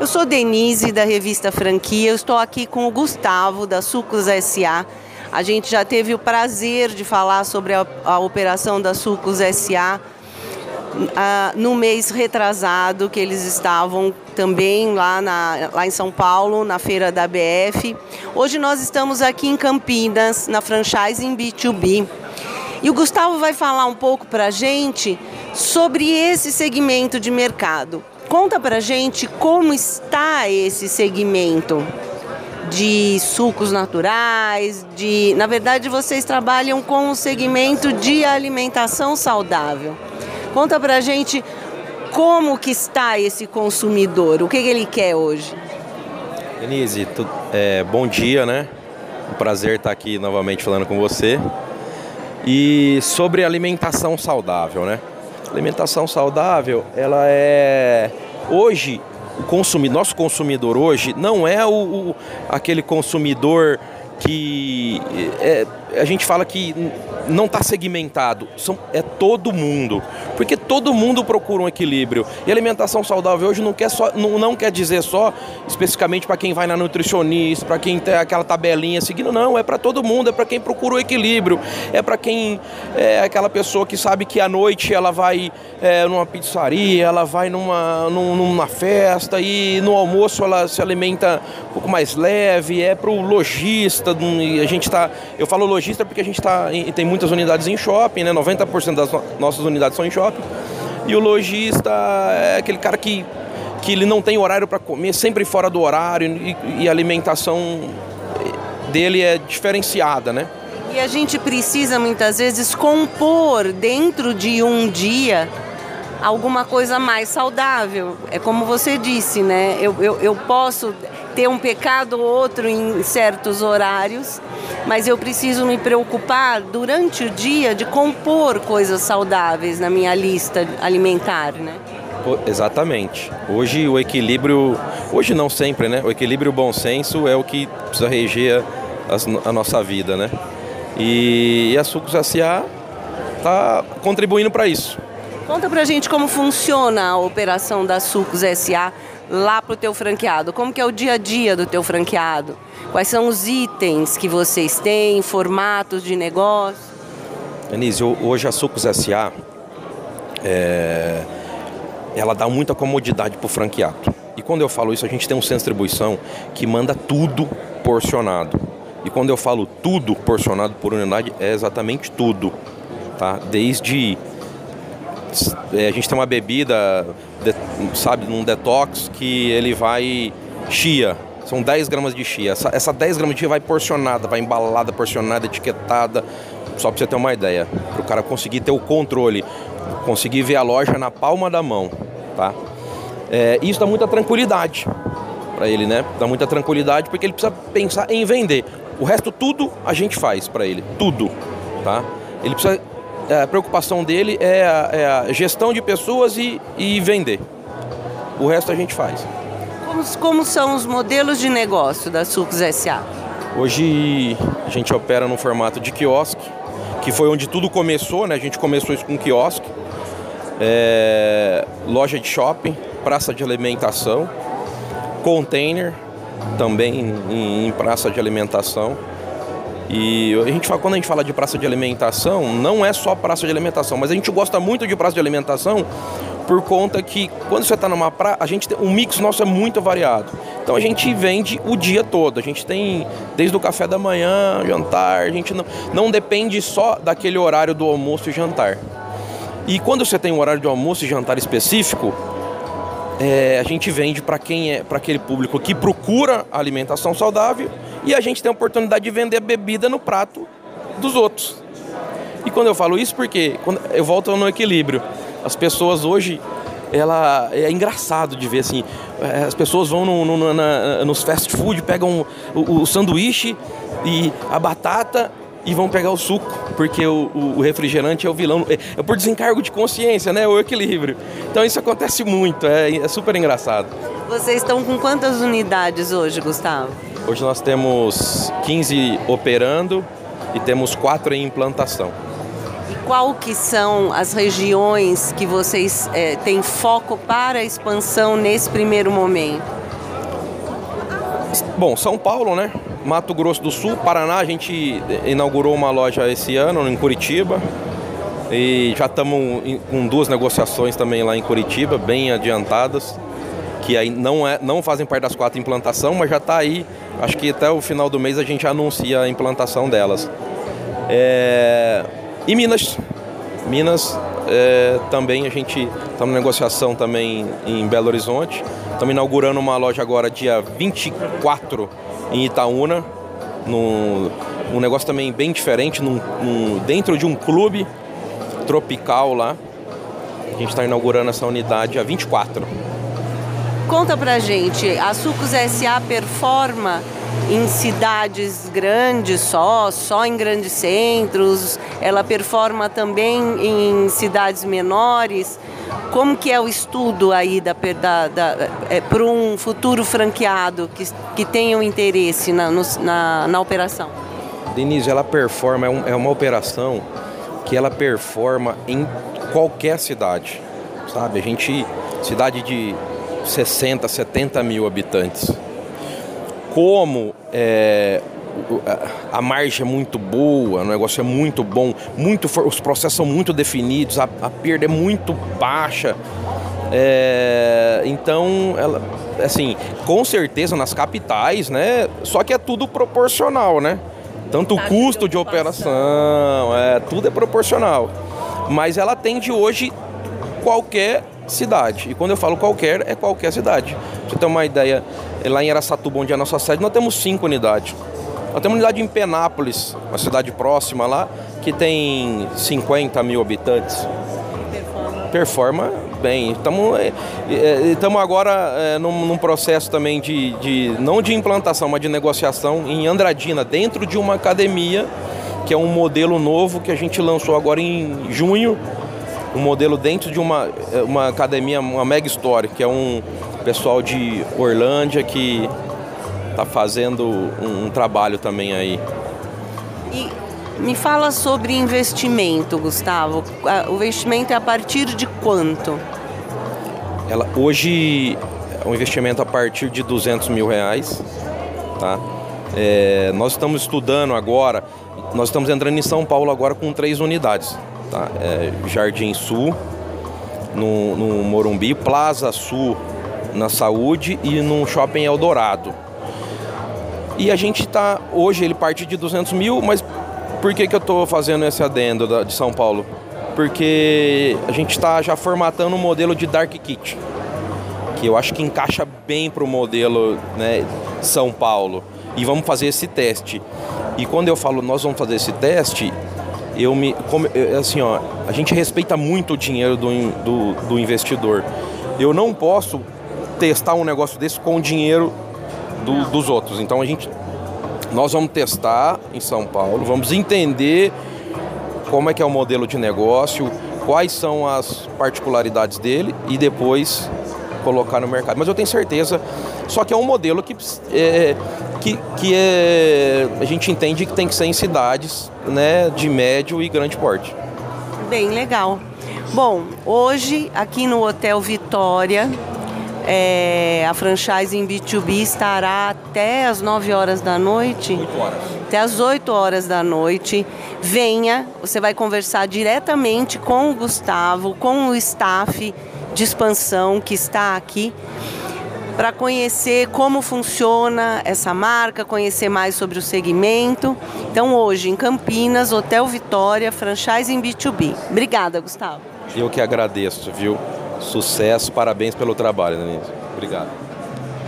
Eu sou Denise da revista Franquia, eu estou aqui com o Gustavo da Sucos SA. A gente já teve o prazer de falar sobre a, a operação da Sucos SA ah, no mês retrasado, que eles estavam também lá, na, lá em São Paulo, na feira da BF. Hoje nós estamos aqui em Campinas, na franchising B2B. E o Gustavo vai falar um pouco para a gente sobre esse segmento de mercado. Conta para a gente como está esse segmento de sucos naturais, de, na verdade vocês trabalham com o segmento de alimentação saudável. Conta pra gente como que está esse consumidor, o que, que ele quer hoje. Denise, tu, é, bom dia, né? Um prazer estar aqui novamente falando com você. E sobre alimentação saudável, né? Alimentação saudável, ela é hoje o consumidor, nosso consumidor hoje não é o, o aquele consumidor que é, a gente fala que não está segmentado, são, é todo mundo, porque todo mundo procura um equilíbrio. E alimentação saudável hoje não quer, só, não, não quer dizer só especificamente para quem vai na nutricionista, para quem tem aquela tabelinha seguindo, não, é para todo mundo, é para quem procura o equilíbrio, é para quem é aquela pessoa que sabe que à noite ela vai é, numa pizzaria, ela vai numa, numa festa e no almoço ela se alimenta um pouco mais leve, é para o lojista, a gente está, eu falo lojista porque a gente tá, tem muitas unidades em shopping, né? 90% das nossas unidades são em shopping. E o lojista é aquele cara que, que ele não tem horário para comer, sempre fora do horário e, e a alimentação dele é diferenciada, né? E a gente precisa muitas vezes compor dentro de um dia alguma coisa mais saudável. É como você disse, né? Eu, eu, eu posso ter um pecado ou outro em certos horários, mas eu preciso me preocupar durante o dia de compor coisas saudáveis na minha lista alimentar, né? Exatamente. Hoje o equilíbrio, hoje não sempre, né? O equilíbrio e o bom senso é o que precisa reger a, a nossa vida, né? E, e a Sucos S.A. está contribuindo para isso. Conta pra gente como funciona a operação da Sucos SA lá pro teu franqueado. Como que é o dia a dia do teu franqueado? Quais são os itens que vocês têm, formatos de negócio? Denise, hoje a Sucos SA é, ela dá muita comodidade pro franqueado. E quando eu falo isso, a gente tem um centro de distribuição que manda tudo porcionado. E quando eu falo tudo porcionado por unidade, é exatamente tudo. Tá? Desde a gente tem uma bebida, sabe, num detox que ele vai chia. São 10 gramas de chia. Essa, essa 10 gramas de chia vai porcionada, vai embalada, porcionada, etiquetada. Só para você ter uma ideia. Para o cara conseguir ter o controle, conseguir ver a loja na palma da mão. Tá? É, isso dá muita tranquilidade para ele, né? Dá muita tranquilidade porque ele precisa pensar em vender. O resto tudo a gente faz para ele, tudo, tá? Ele precisa a preocupação dele é a, é a gestão de pessoas e, e, vender. O resto a gente faz. Como, como são os modelos de negócio da Sucos SA? Hoje a gente opera no formato de quiosque, que foi onde tudo começou, né? A gente começou isso com quiosque, é, loja de shopping, praça de alimentação, container, também em, em praça de alimentação. E a gente fala, quando a gente fala de praça de alimentação, não é só praça de alimentação, mas a gente gosta muito de praça de alimentação por conta que quando você está numa praça, a gente tem, o mix nosso é muito variado. Então a gente vende o dia todo. A gente tem desde o café da manhã, jantar, a gente não, não depende só daquele horário do almoço e jantar. E quando você tem um horário de almoço e jantar específico, é, a gente vende para quem é para aquele público que procura alimentação saudável e a gente tem a oportunidade de vender a bebida no prato dos outros. E quando eu falo isso, porque quando eu volto no equilíbrio. As pessoas hoje, ela é engraçado de ver assim, eh, as pessoas vão no, no, na, nos fast food, pegam o, o, sanduíche e a batata e vão pegar o suco, porque o, o, refrigerante é o vilão. É, é, por desencargo de consciência, né? O equilíbrio. Então isso acontece muito, é, é super engraçado. Vocês estão com quantas unidades hoje, Gustavo? Hoje nós temos 15 operando e temos 4 em implantação. E qual que são as regiões que vocês é, têm foco para a expansão nesse primeiro momento? Bom, São Paulo, né? Mato Grosso do Sul, Paraná, a gente inaugurou uma loja esse ano em Curitiba. E já estamos com duas negociações também lá em Curitiba, bem adiantadas, que aí não, é, não fazem parte das quatro implantação, mas já está aí. Acho que até o final do mês a gente anuncia a implantação delas. É, e Minas. Minas é, também a gente está em negociação também em Belo Horizonte. Estamos inaugurando uma loja agora dia 24 em Itaúna. Num, um negócio também bem diferente, num, num, dentro de um clube tropical lá. A gente está inaugurando essa unidade a 24. Conta pra gente, a Sucos SA performa em cidades grandes só, só em grandes centros, ela performa também em cidades menores. Como que é o estudo aí da, da, da é, para um futuro franqueado que, que tenha um interesse na, no, na, na operação? Denise, ela performa, é, um, é uma operação que ela performa em qualquer cidade, sabe? A gente, cidade de 60, 70 mil habitantes. Como é, a margem é muito boa, o negócio é muito bom, muito, os processos são muito definidos, a, a perda é muito baixa. É, então, ela, assim, com certeza nas capitais, né? Só que é tudo proporcional, né? Tanto o custo de operação, é, tudo é proporcional. Mas ela atende hoje qualquer cidade. E quando eu falo qualquer, é qualquer cidade. Pra você ter uma ideia, lá em Aracatuba, onde é a nossa sede, nós temos cinco unidades. Nós temos uma unidade em Penápolis, uma cidade próxima lá, que tem 50 mil habitantes. Performa. Performa bem. Estamos é, é, agora é, num, num, processo também de, de, não de implantação, mas de negociação em Andradina, dentro de uma academia, que é um modelo novo que a gente lançou agora em junho. Um modelo dentro de uma, é, uma academia, uma mega story, que é um pessoal de Orlândia que está fazendo um, um trabalho também aí. E me fala sobre investimento, Gustavo. O investimento é a partir de quanto? Ela, hoje é um investimento a partir de 200 mil reais. Tá? É, nós estamos estudando agora, nós estamos entrando em São Paulo agora com três unidades. Tá? É, Jardim Sul, no, no Morumbi, Plaza Sul na Saúde e no Shopping Eldorado. E a gente está, hoje ele parte de 200 mil, mas por que, que eu estou fazendo esse adendo da, de São Paulo? Porque a gente está já formatando um modelo de Dark Kit, que eu acho que encaixa bem para o modelo né, São Paulo. E vamos fazer esse teste. E quando eu falo nós vamos fazer esse teste, eu me. Como, assim, ó, a gente respeita muito o dinheiro do, do, do investidor. Eu não posso testar um negócio desse com o dinheiro do, dos outros. Então a gente, nós vamos testar em São Paulo, vamos entender como é que é o modelo de negócio, quais são as particularidades dele e depois colocar no mercado. Mas eu tenho certeza, só que é um modelo que, é, que, que é, a gente entende que tem que ser em cidades né, de médio e grande porte. Bem legal. Bom, hoje aqui no Hotel Vitória, é, a franchise em B2B estará até as 9 horas da noite. 8 horas. Até as 8 horas da noite. Venha, você vai conversar diretamente com o Gustavo, com o staff de expansão que está aqui para conhecer como funciona essa marca, conhecer mais sobre o segmento. Então, hoje em Campinas, Hotel Vitória, franchise em B2B. Obrigada, Gustavo. Eu que agradeço, viu? Sucesso, parabéns pelo trabalho, Denise. Obrigado.